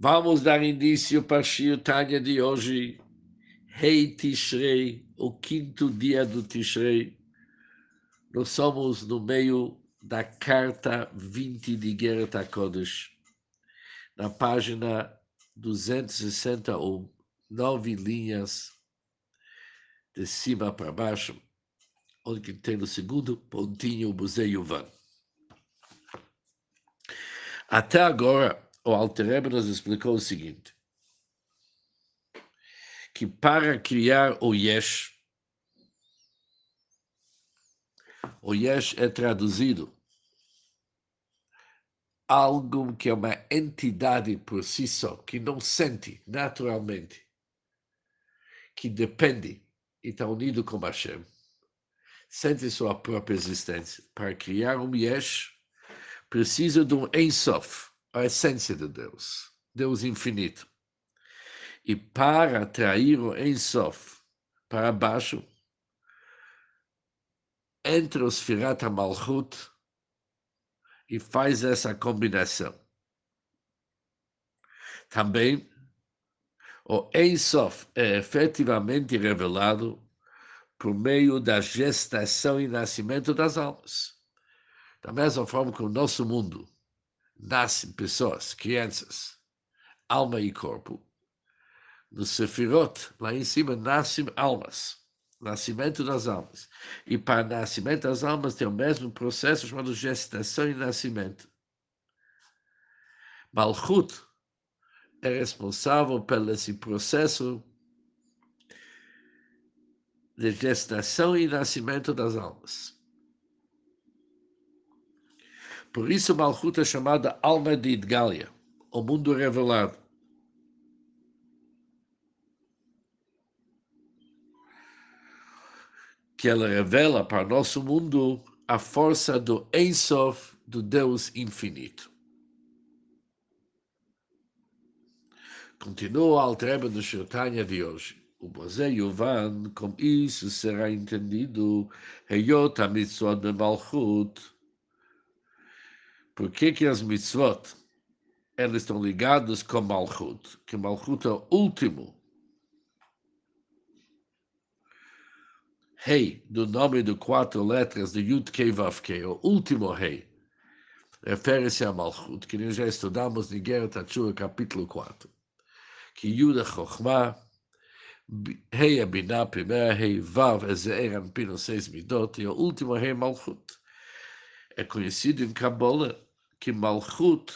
Vamos dar início para a Shiotanya de hoje, Rei Tishrei, o quinto dia do Tishrei. Nós somos no meio da carta 20 de Gerata Kodesh, na página 261, nove linhas de cima para baixo, onde tem no segundo pontinho o Museu Yuvan. Até agora, o Alter nos explicou o seguinte, que para criar o Yesh, o Yesh é traduzido algo que é uma entidade por si só, que não sente naturalmente, que depende e está unido com Hashem, sente sua própria existência. Para criar um Yesh, precisa de um Ensof, a essência de Deus, Deus infinito. E para atrair o Ensof para baixo, entra o Sfirat Malchut e faz essa combinação. Também, o Ensof é efetivamente revelado por meio da gestação e nascimento das almas. Da mesma forma que o nosso mundo nascem pessoas, crianças, alma e corpo. No Sefirot, lá em cima, nascem almas, nascimento das almas. E para nascimento das almas tem o mesmo processo chamado gestação e nascimento. Malchut é responsável pelo esse processo de gestação e nascimento das almas. Por isso, Malchut é chamada alma de Idgalia, o mundo revelado. Que ela revela para nosso mundo a força do Ensof, do Deus infinito. Continua o Altreba do Shirtanya de hoje. Com isso será entendido, Heyot a mitzvot de Malchut, por que, que as mitzvot elas estão ligadas com Malchut? Que Malchut é o último rei do nome de quatro letras de Yud Kei Vav Kei, o último rei. Refere-se a Malchut, que nós já estudamos em Guerra Tachua, capítulo 4. Que Yud é Chochmah, Rei é Binah, primeira rei, Vav é Ze'er Anpino, seis midot, e o último rei Malchut. É conhecido em Kabbalah que Malchut,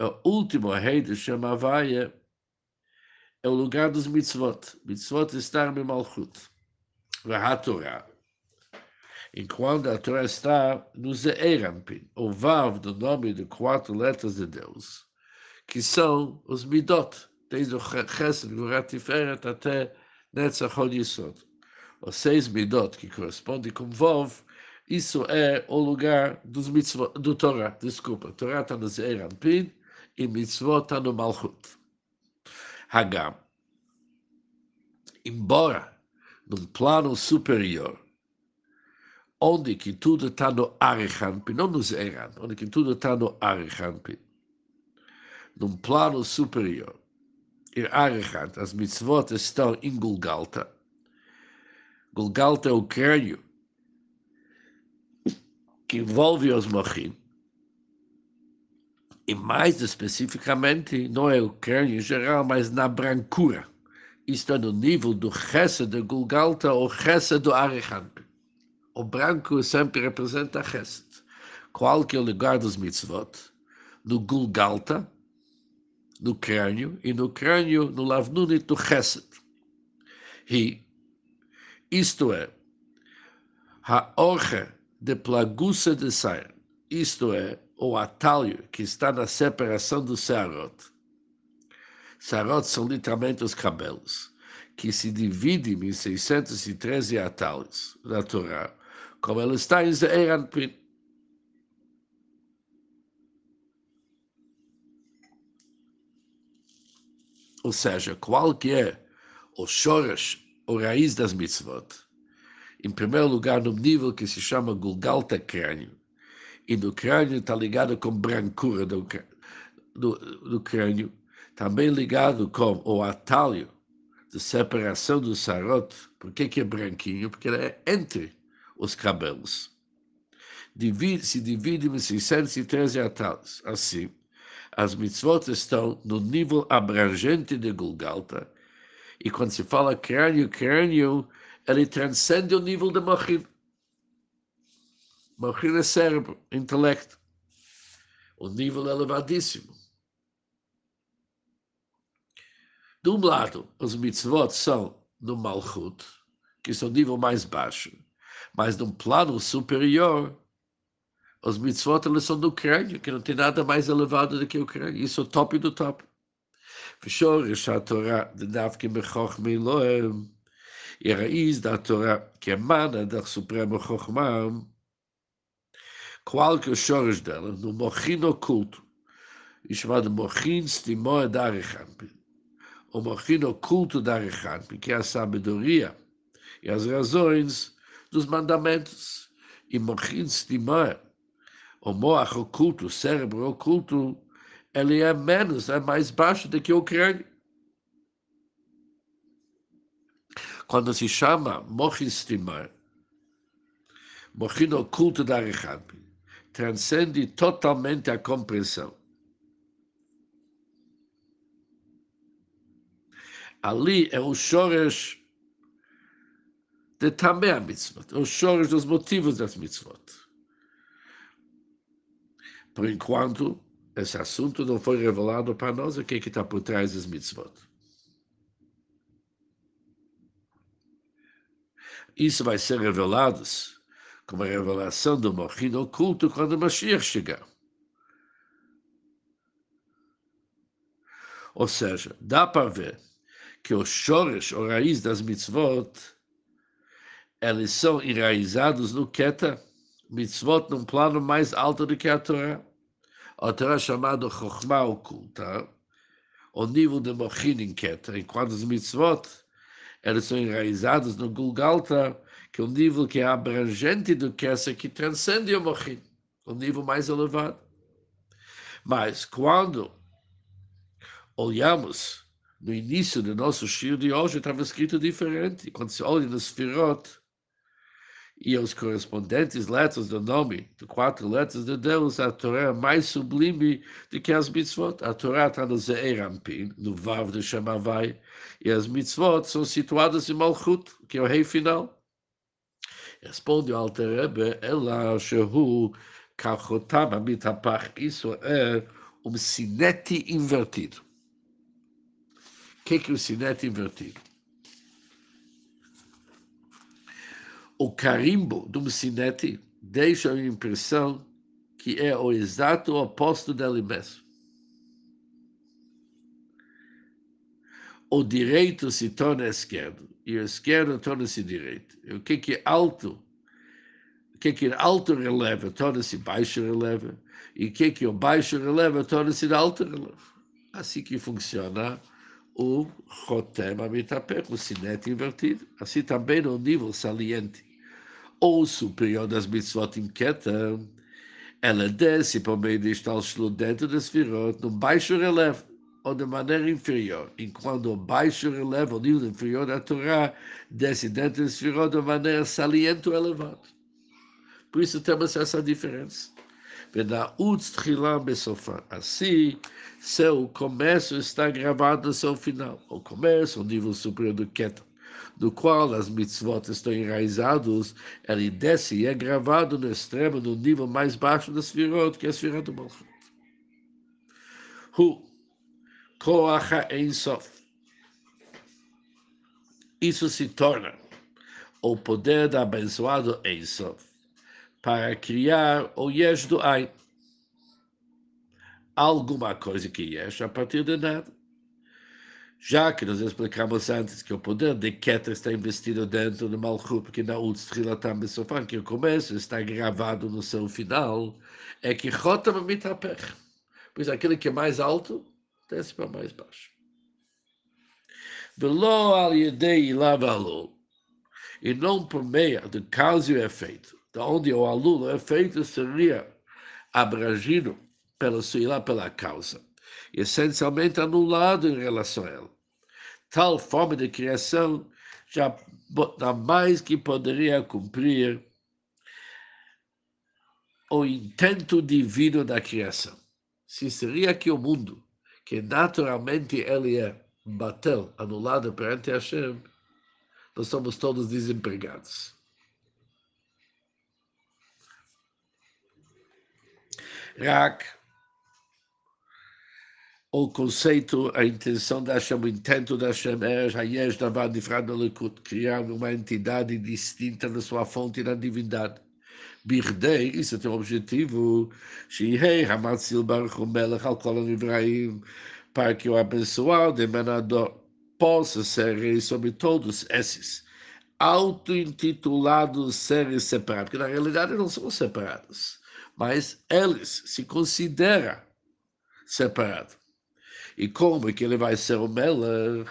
o último rei de Shemavaia, é o lugar dos mitzvot. Mitzvot está em Malchut. A Torá. Enquanto a Torá está no Ze'erampin, o Vav do nome de quatro letras de Deus, que são os Midot, desde o Chesed, Gurat Tiferet até Netzach Yisod. Os seis Midot, que correspondem com Vov, isso é o lugar dos mitzvot, do Torá, desculpa. Torá está no Zeir e mitzvot está no Malchut. Hagam. Embora num plano superior, onde que tudo está no Arichanpin, não no Zeran, onde que tudo está no Arichanpin, num plano superior, em Arichan, as mitzvot estão em Gulgalta. Gulgalta é o crânio que envolve os mochim, e mais especificamente, não é o crânio em geral, mas na brancura. Isto é no nível do Chesed de Gulgalta ou Chesed do Arichamp. O branco sempre representa Chesed. Qual que é o lugar dos mitzvot? No Gulgalta, no crânio, e no crânio, no Lavnunit do Chesed. E, isto é, a orcha de plaguça de sair, isto é, o atalho que está na separação do Searot. Searot são literalmente os cabelos, que se dividem em 613 atalhos da Torá, como ele está em Zeir Anpin. Ou seja, qual que é o shoresh, o raiz das mitzvot? Em primeiro lugar, no nível que se chama Gulgalta crânio. E no crânio está ligado com brancura do, do, do crânio. também ligado com o atalho de separação do sarot. Por que, que é branquinho? Porque ele é entre os cabelos. Divide, se divide em 613 atalhos. Assim, as mitzvot estão no nível abrangente de Gulgalta. E quando se fala crânio, crânio, ele transcende o nível de Mochin. Mochin é cérebro, intelecto. O nível elevadíssimo. De um lado, os mitzvot são no Malchut, que são o nível mais baixo, mas num plano superior, os mitzvot eles são do crânio, que não tem nada mais elevado do que o crânio. Isso é o top do top. ושורש התורה דווקא בחוכמה אלוהים, e raiz da Torá, que emana da Suprema Chokhmah, qual que é o dela, no mochin oculto, e chamado mochin stimoa da Arechampi o morrino oculto da Rechanpi, que é a sabedoria e as razões dos mandamentos. E morrin estimar o moach oculto, o cérebro oculto, ele é menos, é mais baixo do que o crânio. Quando se chama morrin estimar, morrino oculto da Rechanpi, transcende totalmente a compreensão. ali é o Shoresh de também a mitzvot, é o Shoresh dos motivos das mitzvot. Por enquanto, esse assunto não foi revelado para nós, o que é está por trás das mitzvot. Isso vai ser revelado como a revelação do Mochin oculto quando o Mashiach chegar. Ou seja, dá para ver que o shoresh, o raiz das mitzvot, eles são enraizados no Keta, mitzvot num plano mais alto do que a Torá. A Torá é chamada Chokhmah oculta, o nível de Mochin em Keta, enquanto os mitzvot, eles são enraizados no Gulgalta, que é um nível que é abrangente do Kesa, que transcende o Mochin, o nível mais elevado. Mas quando olhamos no início do nosso shir de hoje estava escrito diferente. Quando se olha nos Sfirot e os correspondentes letras do nome, de quatro letras de Deus, a Torá é mais sublime do que as mitzvot. A Torá está no Ze'erampin, no Vav de Shemavai, e as mitzvot são situadas em Malchut, que é o rei final. Responde o Alter Rebbe, ela shehu kachotam amitapach, isso é um sinete invertido que, que o sinete invertido? O carimbo do sinete deixa a impressão que é o exato oposto dele mesmo. O direito se torna esquerdo e o esquerdo torna-se direito. O que, que é alto? O que, que é alto releva torna-se baixo releva. E o que, que é o baixo releva torna-se alto releva. Assim que funciona o Chotem Amitapech, o sinete invertido. Assim também no nível saliente ou superior das mitzvot em Keter, ela desce por meio de estalshlut dentro das Sfirot, no baixo relevo, ou de maneira inferior, enquanto o baixo relevo, o nível inferior da Torá, desce dentro das Sfirot de maneira saliente ou elevada. Por isso temos essa diferença. Assim, seu comércio está gravado no seu final. O comércio, o nível superior do Keter, do qual as mitzvot estão enraizados, ele desce e é gravado no extremo, no nível mais baixo das Sfirot, que é a Sfirot do Malchut. Hu, Koacha Sof. Isso se torna o poder da abençoado Sof para criar o Yesh do Ain. Alguma coisa que Yesh a partir de nada. Já que nós explicamos antes que o poder de Keter está investido dentro do Malchut, porque na Utstrilatam Besofan, que o começo está gravado no seu final, é que Chotam Mitapech. Pois aquele que é mais alto, desce para mais baixo. Velo al yedei lavalo. E não por meio de causa e efeito de onde o aluno é feito seria abrangido pela, lá pela causa. Essencialmente anulado em relação a ela. Tal forma de criação jamais que poderia cumprir o intento divino da criação. Se seria que o mundo, que naturalmente ele é, bateu, anulado perante Hashem, nós somos todos desempregados. Rak, o conceito, a intenção da Hashem, o intento da Hashem é Hayesh Davar Nifrad Lekut, criar uma entidade distinta na sua fonte e na divindade. Isso tem o objetivo, Hamatzil Baruch Melech Al Kol Ibrahim, para que o abençoado emanador possa ser rei sobre todos esses auto-intitulados seres separados, porque na realidade não são separados, mas eles se consideram separados. E como é que ele vai ser o Melech?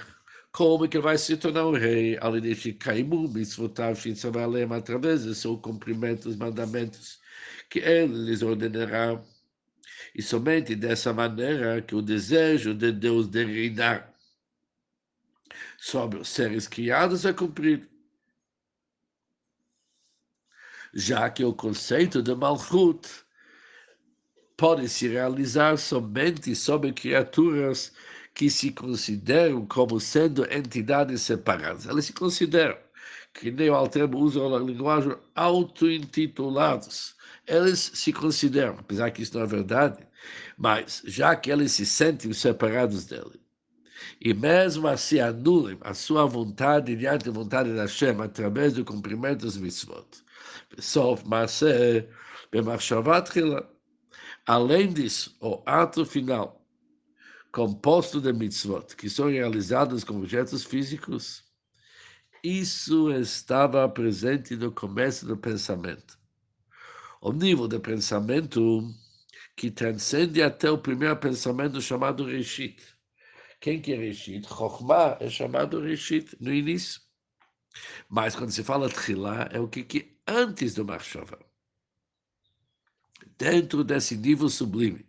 Como é que ele vai se tornar o rei? Além de Shikaimu, Mitzvotav, Shitzavalem, através do seu cumprimento dos mandamentos que ele lhes ordenará. E somente dessa maneira que o desejo de Deus de reinar sobre os seres criados é cumprido. Já que o conceito de Malchut pode se realizar somente sobre criaturas que se consideram como sendo entidades separadas. Elas se consideram, que nem o Altermo usa a linguagem, auto-intitulados. Eles se consideram, apesar que isso não é verdade, mas já que eles se sentem separados dele, e mesmo assim anulem a sua vontade diante da vontade da Hashem através do cumprimento dos mitzvot. Sof Maseh, Bemachshavat Além disso, o ato final, composto de mitzvot, que são realizados com objetos físicos, isso estava presente no começo do pensamento. O nível de pensamento que transcende até o primeiro pensamento chamado Reshit. Quem que é Reshit? Chokhmah é chamado Reshit no início. Mas quando se fala Tchilá, é o que, que antes do Machshava Dentro desse nível sublime,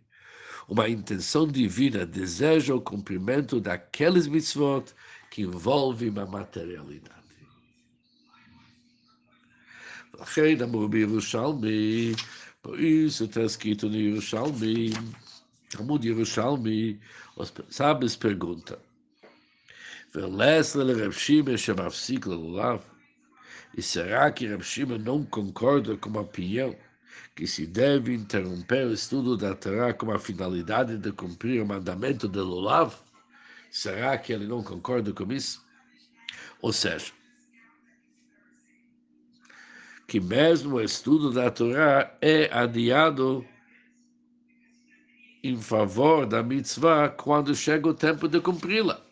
uma intenção divina deseja o cumprimento daqueles mitzvot que envolvem uma materialidade. לכן אמרו בירושלמי por isso está escrito no Yerushalmi, Talmud Yerushalmi, os sábios perguntam, Velesle Rav Shimon Shemafsik Lulav, e será que Rav Shimon não concorda com a opinião que se deve interromper o estudo da Torá com a finalidade de cumprir o mandamento de Lulav? Será que ele não concorda com isso? Ou seja, que mesmo o estudo da Torá é adiado em favor da mitzvah quando chega o tempo de cumpri-la.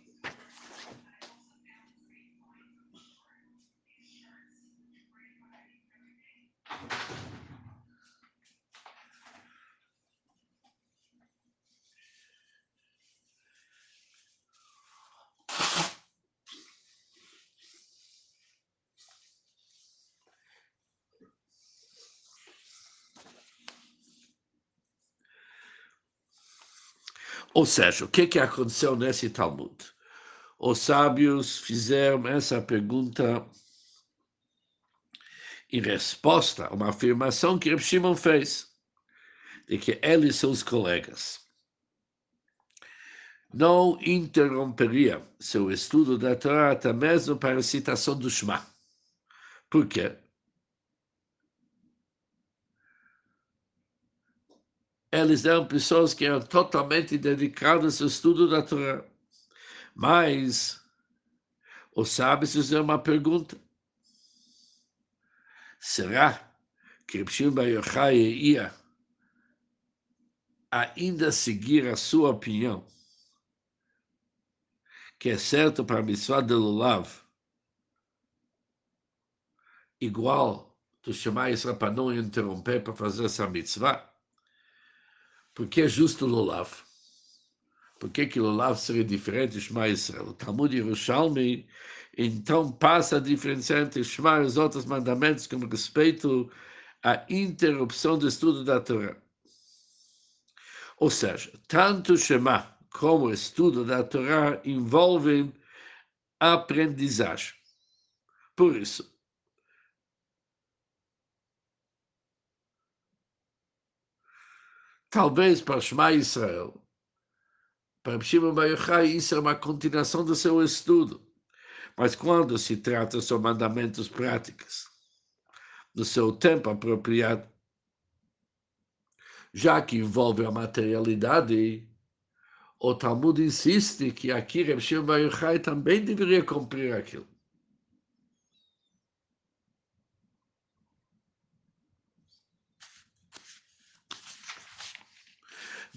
Ou seja, o que, que aconteceu nesse Talmud? Os sábios fizeram essa pergunta em resposta a uma afirmação que Reb Shimon fez, de que ele e seus colegas não interromperiam seu estudo da Torá até mesmo para a citação do Shema. Por quê? Eles eram pessoas que eram totalmente dedicadas ao estudo da Torá. Mas os sábios fizeram uma pergunta. Será que Rishon Bar Yochai ia ainda seguir a sua opinião, que é certo para a mitzvah de Lulav, igual tu chamar Israel para não interromper para fazer essa mitzvah? Porque é justo Lulav. Por que, que Lulav seria diferente de Shema Israel? O Talmud Yerushalmi, então, passa a diferenciar entre Shema e os outros mandamentos com respeito à interrupção do estudo da Torá. Ou seja, tanto Shema como o estudo da Torá envolve aprendizagem. Por isso, talvez para Shema Israel, para Shimon Bar isso é uma continuação do seu estudo. Mas quando se trata de mandamentos práticos, no seu tempo apropriado, já que envolve a materialidade, o Talmud insiste que aqui Reb Shimon também deveria cumprir aquilo.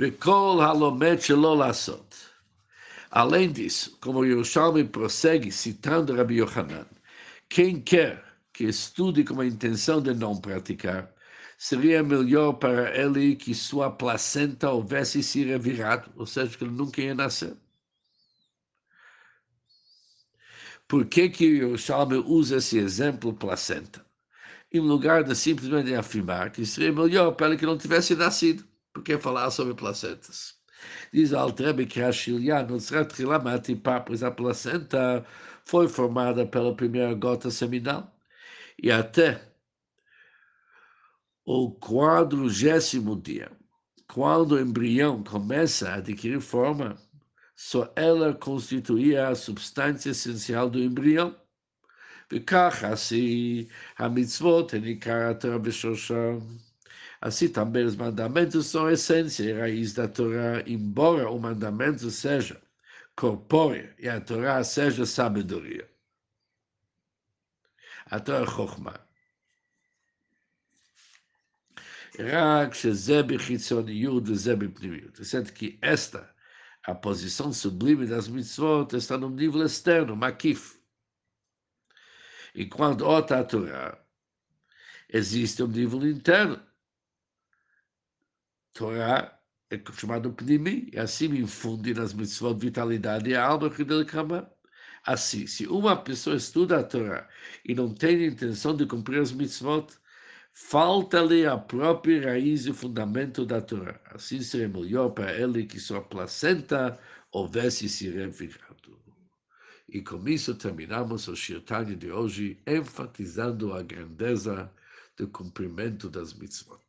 Bekol halomet shelolassot. Além disso, como o Yerushalmi prossegue citando Rabbi Yohanan, quem quer que estude com a intenção de não praticar, seria melhor para ele que sua placenta houvesse se revirado, ou seja, que ele nunca ia nascer. Por que que Yerushalmi usa esse exemplo placenta? Em lugar de simplesmente afirmar que seria melhor para ele que não tivesse nascido Porque falar sobre placentas. Diz Altrebe que a Shilya, no Tzrat pois a placenta foi formada pela primeira gota seminal. E até o quadrugésimo dia, quando o embrião começa a adquirir forma, só ela constituía a substância essencial do embrião. וכך עשי המצוות הנקרא התורה בשורשם. Assim também os mandamentos são a essência e raiz da Torá, embora o mandamento seja corpóreo e a Torá seja sabedoria. A Torá é Chokhmah. רק שזה בחיצוניות וזה בפנימיות. Sendo que esta, a posição sublime das mitzvot, está no nível externo, makif. Enquanto outra Torá, existe um nível interno, Torá é chamado Pnimi, e assim infunde nas mitzvot vitalidade e alma que dele cama. Assim, se uma pessoa estuda a Torá e não tem intenção de cumprir as mitzvot, falta-lhe a própria raiz e fundamento da Torá. Assim seria melhor para ele que sua placenta houvesse se revirado. E com isso terminamos o Shirtani de hoje, enfatizando a grandeza do cumprimento das mitzvot.